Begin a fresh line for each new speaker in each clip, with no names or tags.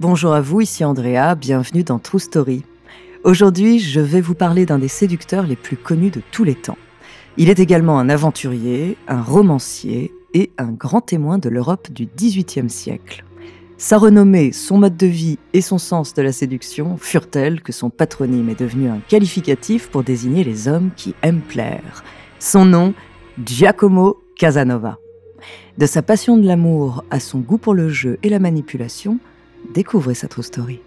Bonjour à vous, ici Andrea, bienvenue dans True Story. Aujourd'hui, je vais vous parler d'un des séducteurs les plus connus de tous les temps. Il est également un aventurier, un romancier et un grand témoin de l'Europe du XVIIIe siècle. Sa renommée, son mode de vie et son sens de la séduction furent tels que son patronyme est devenu un qualificatif pour désigner les hommes qui aiment plaire. Son nom, Giacomo Casanova. De sa passion de l'amour à son goût pour le jeu et la manipulation, découvrez sa true story.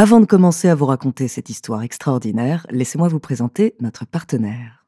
Avant de commencer à vous raconter cette histoire extraordinaire, laissez-moi vous présenter notre partenaire.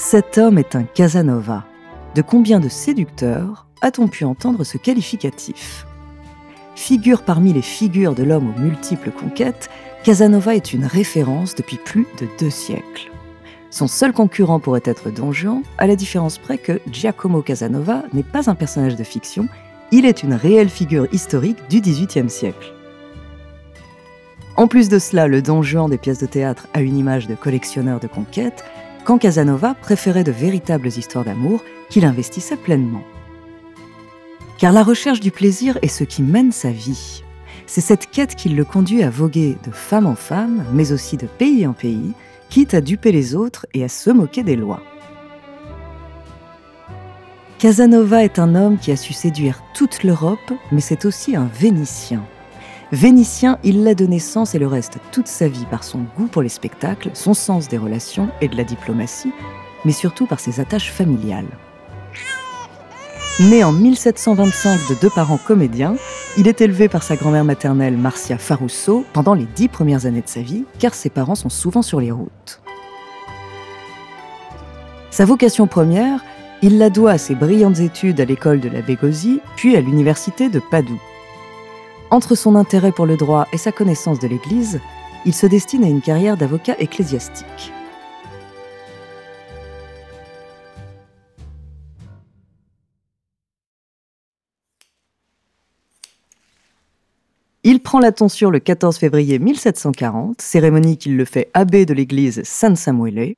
Cet homme est un Casanova. De combien de séducteurs a-t-on pu entendre ce qualificatif? Figure parmi les figures de l'homme aux multiples conquêtes, Casanova est une référence depuis plus de deux siècles. Son seul concurrent pourrait être Don Juan, à la différence près que Giacomo Casanova n'est pas un personnage de fiction, il est une réelle figure historique du XVIIIe siècle. En plus de cela, le Don Juan des pièces de théâtre a une image de collectionneur de conquêtes, quand Casanova préférait de véritables histoires d'amour qu'il investissait pleinement. Car la recherche du plaisir est ce qui mène sa vie. C'est cette quête qui le conduit à voguer de femme en femme, mais aussi de pays en pays, quitte à duper les autres et à se moquer des lois. Casanova est un homme qui a su séduire toute l'Europe, mais c'est aussi un Vénitien. Vénitien, il l'a de naissance et le reste toute sa vie par son goût pour les spectacles, son sens des relations et de la diplomatie, mais surtout par ses attaches familiales. Né en 1725 de deux parents comédiens, il est élevé par sa grand-mère maternelle Marcia Farusso pendant les dix premières années de sa vie, car ses parents sont souvent sur les routes. Sa vocation première, il la doit à ses brillantes études à l'école de la Bégosie, puis à l'université de Padoue. Entre son intérêt pour le droit et sa connaissance de l'Église, il se destine à une carrière d'avocat ecclésiastique. Il prend la tonsure le 14 février 1740, cérémonie qu'il le fait abbé de l'église San Samuele.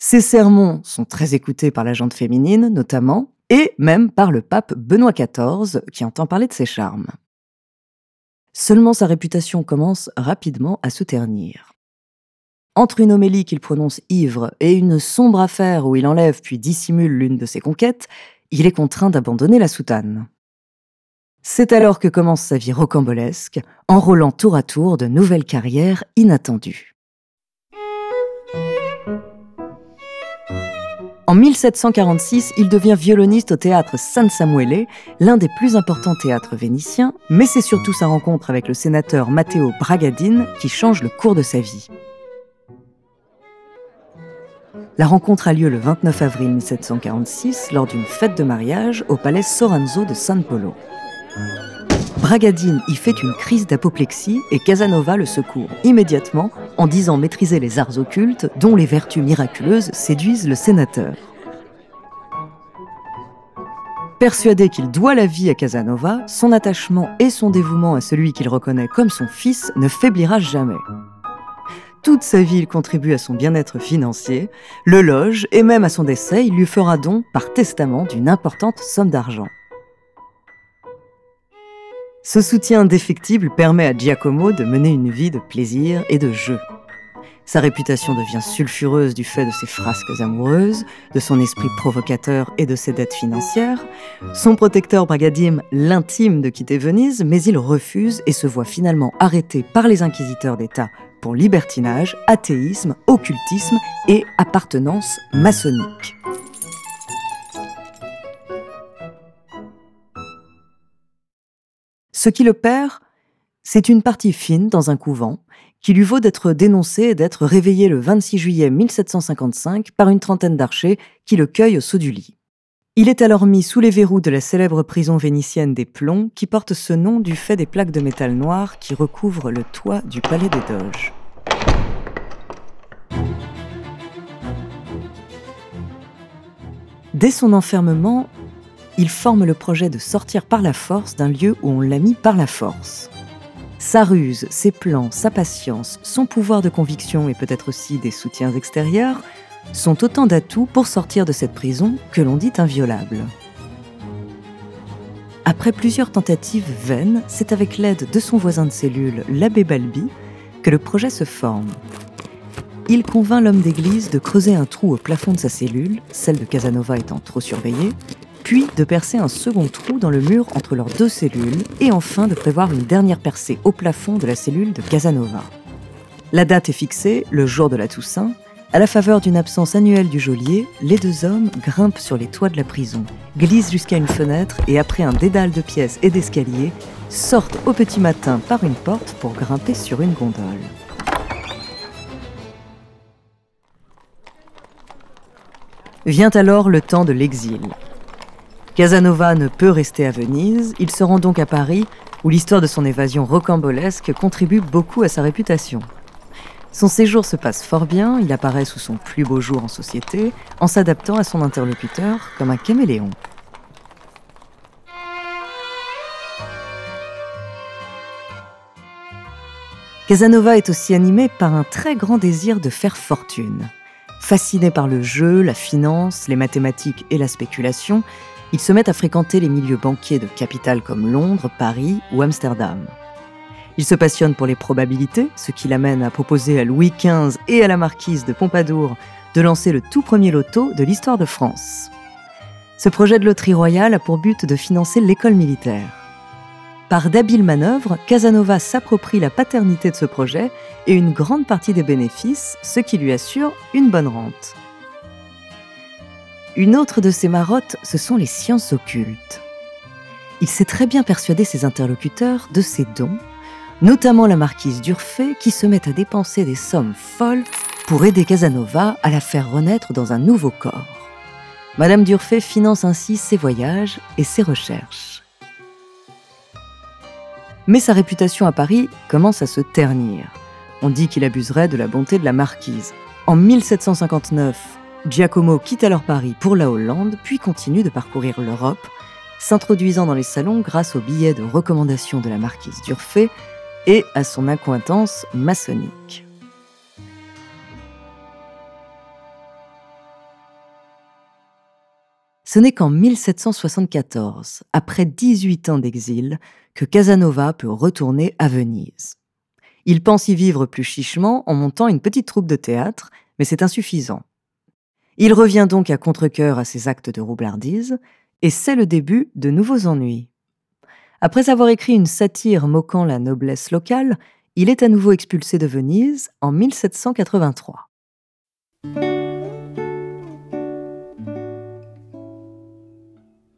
Ses sermons sont très écoutés par la gente féminine, notamment, et même par le pape Benoît XIV, qui entend parler de ses charmes. Seulement sa réputation commence rapidement à se ternir. Entre une homélie qu'il prononce ivre et une sombre affaire où il enlève puis dissimule l'une de ses conquêtes, il est contraint d'abandonner la soutane. C'est alors que commence sa vie rocambolesque, enrôlant tour à tour de nouvelles carrières inattendues. En 1746, il devient violoniste au théâtre San Samuele, l'un des plus importants théâtres vénitiens, mais c'est surtout sa rencontre avec le sénateur Matteo Bragadin qui change le cours de sa vie. La rencontre a lieu le 29 avril 1746 lors d'une fête de mariage au palais Soranzo de San Polo. Bragadin y fait une crise d'apoplexie et Casanova le secourt immédiatement en disant maîtriser les arts occultes dont les vertus miraculeuses séduisent le sénateur. Persuadé qu'il doit la vie à Casanova, son attachement et son dévouement à celui qu'il reconnaît comme son fils ne faiblira jamais. Toute sa vie, il contribue à son bien-être financier, le loge et même à son décès, il lui fera don par testament d'une importante somme d'argent. Ce soutien indéfectible permet à Giacomo de mener une vie de plaisir et de jeu. Sa réputation devient sulfureuse du fait de ses frasques amoureuses, de son esprit provocateur et de ses dettes financières. Son protecteur Bragadim l'intime de quitter Venise, mais il refuse et se voit finalement arrêté par les inquisiteurs d'État pour libertinage, athéisme, occultisme et appartenance maçonnique. Ce qui le perd, c'est une partie fine dans un couvent qui lui vaut d'être dénoncé et d'être réveillé le 26 juillet 1755 par une trentaine d'archers qui le cueillent au saut du lit. Il est alors mis sous les verrous de la célèbre prison vénitienne des Plombs qui porte ce nom du fait des plaques de métal noir qui recouvrent le toit du palais des Doges. Dès son enfermement, il forme le projet de sortir par la force d'un lieu où on l'a mis par la force. Sa ruse, ses plans, sa patience, son pouvoir de conviction et peut-être aussi des soutiens extérieurs sont autant d'atouts pour sortir de cette prison que l'on dit inviolable. Après plusieurs tentatives vaines, c'est avec l'aide de son voisin de cellule, l'abbé Balbi, que le projet se forme. Il convainc l'homme d'église de creuser un trou au plafond de sa cellule, celle de Casanova étant trop surveillée, puis de percer un second trou dans le mur entre leurs deux cellules, et enfin de prévoir une dernière percée au plafond de la cellule de Casanova. La date est fixée, le jour de la Toussaint. À la faveur d'une absence annuelle du geôlier, les deux hommes grimpent sur les toits de la prison, glissent jusqu'à une fenêtre et après un dédale de pièces et d'escaliers, sortent au petit matin par une porte pour grimper sur une gondole. Vient alors le temps de l'exil. Casanova ne peut rester à Venise, il se rend donc à Paris, où l'histoire de son évasion rocambolesque contribue beaucoup à sa réputation. Son séjour se passe fort bien, il apparaît sous son plus beau jour en société, en s'adaptant à son interlocuteur comme un caméléon. Casanova est aussi animé par un très grand désir de faire fortune. Fasciné par le jeu, la finance, les mathématiques et la spéculation, il se met à fréquenter les milieux banquiers de capitales comme Londres, Paris ou Amsterdam. Il se passionne pour les probabilités, ce qui l'amène à proposer à Louis XV et à la marquise de Pompadour de lancer le tout premier loto de l'histoire de France. Ce projet de loterie royale a pour but de financer l'école militaire. Par d'habiles manœuvres, Casanova s'approprie la paternité de ce projet et une grande partie des bénéfices, ce qui lui assure une bonne rente. Une autre de ses marottes, ce sont les sciences occultes. Il sait très bien persuader ses interlocuteurs de ses dons, notamment la marquise d'Urfé qui se met à dépenser des sommes folles pour aider Casanova à la faire renaître dans un nouveau corps. Madame d'Urfé finance ainsi ses voyages et ses recherches. Mais sa réputation à Paris commence à se ternir. On dit qu'il abuserait de la bonté de la marquise. En 1759, Giacomo quitte alors Paris pour la Hollande, puis continue de parcourir l'Europe, s'introduisant dans les salons grâce au billet de recommandation de la marquise d'Urfé et à son accointance maçonnique. Ce n'est qu'en 1774, après 18 ans d'exil, que Casanova peut retourner à Venise. Il pense y vivre plus chichement en montant une petite troupe de théâtre, mais c'est insuffisant. Il revient donc à contre-coeur à ses actes de roublardise, et c'est le début de nouveaux ennuis. Après avoir écrit une satire moquant la noblesse locale, il est à nouveau expulsé de Venise en 1783.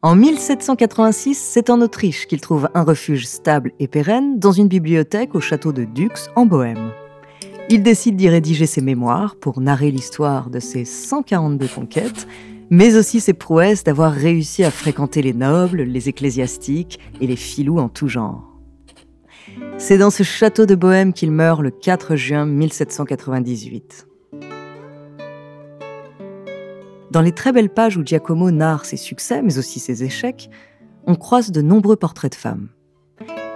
En 1786, c'est en Autriche qu'il trouve un refuge stable et pérenne dans une bibliothèque au château de Dux en Bohême. Il décide d'y rédiger ses mémoires pour narrer l'histoire de ses 142 conquêtes, mais aussi ses prouesses d'avoir réussi à fréquenter les nobles, les ecclésiastiques et les filous en tout genre. C'est dans ce château de Bohême qu'il meurt le 4 juin 1798. Dans les très belles pages où Giacomo narre ses succès, mais aussi ses échecs, on croise de nombreux portraits de femmes.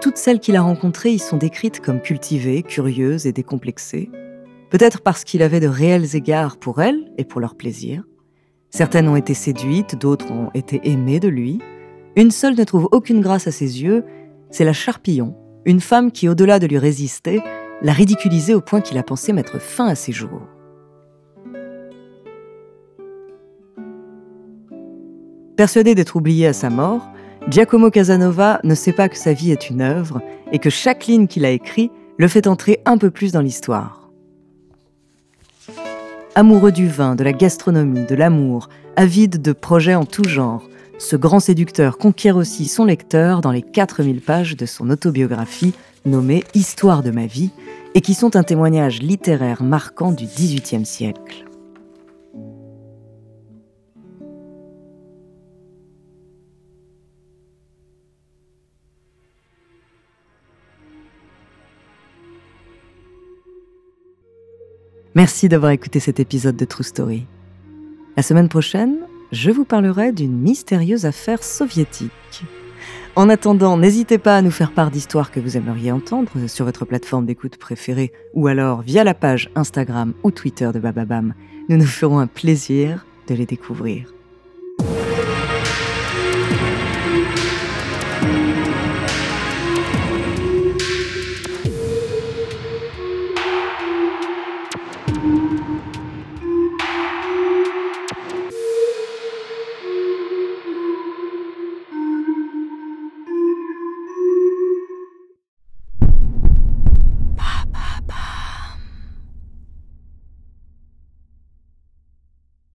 Toutes celles qu'il a rencontrées y sont décrites comme cultivées, curieuses et décomplexées, peut-être parce qu'il avait de réels égards pour elles et pour leur plaisir. Certaines ont été séduites, d'autres ont été aimées de lui. Une seule ne trouve aucune grâce à ses yeux, c'est la Charpillon, une femme qui, au-delà de lui résister, l'a ridiculisé au point qu'il a pensé mettre fin à ses jours. Persuadé d'être oublié à sa mort, Giacomo Casanova ne sait pas que sa vie est une œuvre et que chaque ligne qu'il a écrite le fait entrer un peu plus dans l'histoire. Amoureux du vin, de la gastronomie, de l'amour, avide de projets en tout genre, ce grand séducteur conquiert aussi son lecteur dans les 4000 pages de son autobiographie nommée Histoire de ma vie et qui sont un témoignage littéraire marquant du XVIIIe siècle. Merci d'avoir écouté cet épisode de True Story. La semaine prochaine, je vous parlerai d'une mystérieuse affaire soviétique. En attendant, n'hésitez pas à nous faire part d'histoires que vous aimeriez entendre sur votre plateforme d'écoute préférée ou alors via la page Instagram ou Twitter de Bababam. Nous nous ferons un plaisir de les découvrir.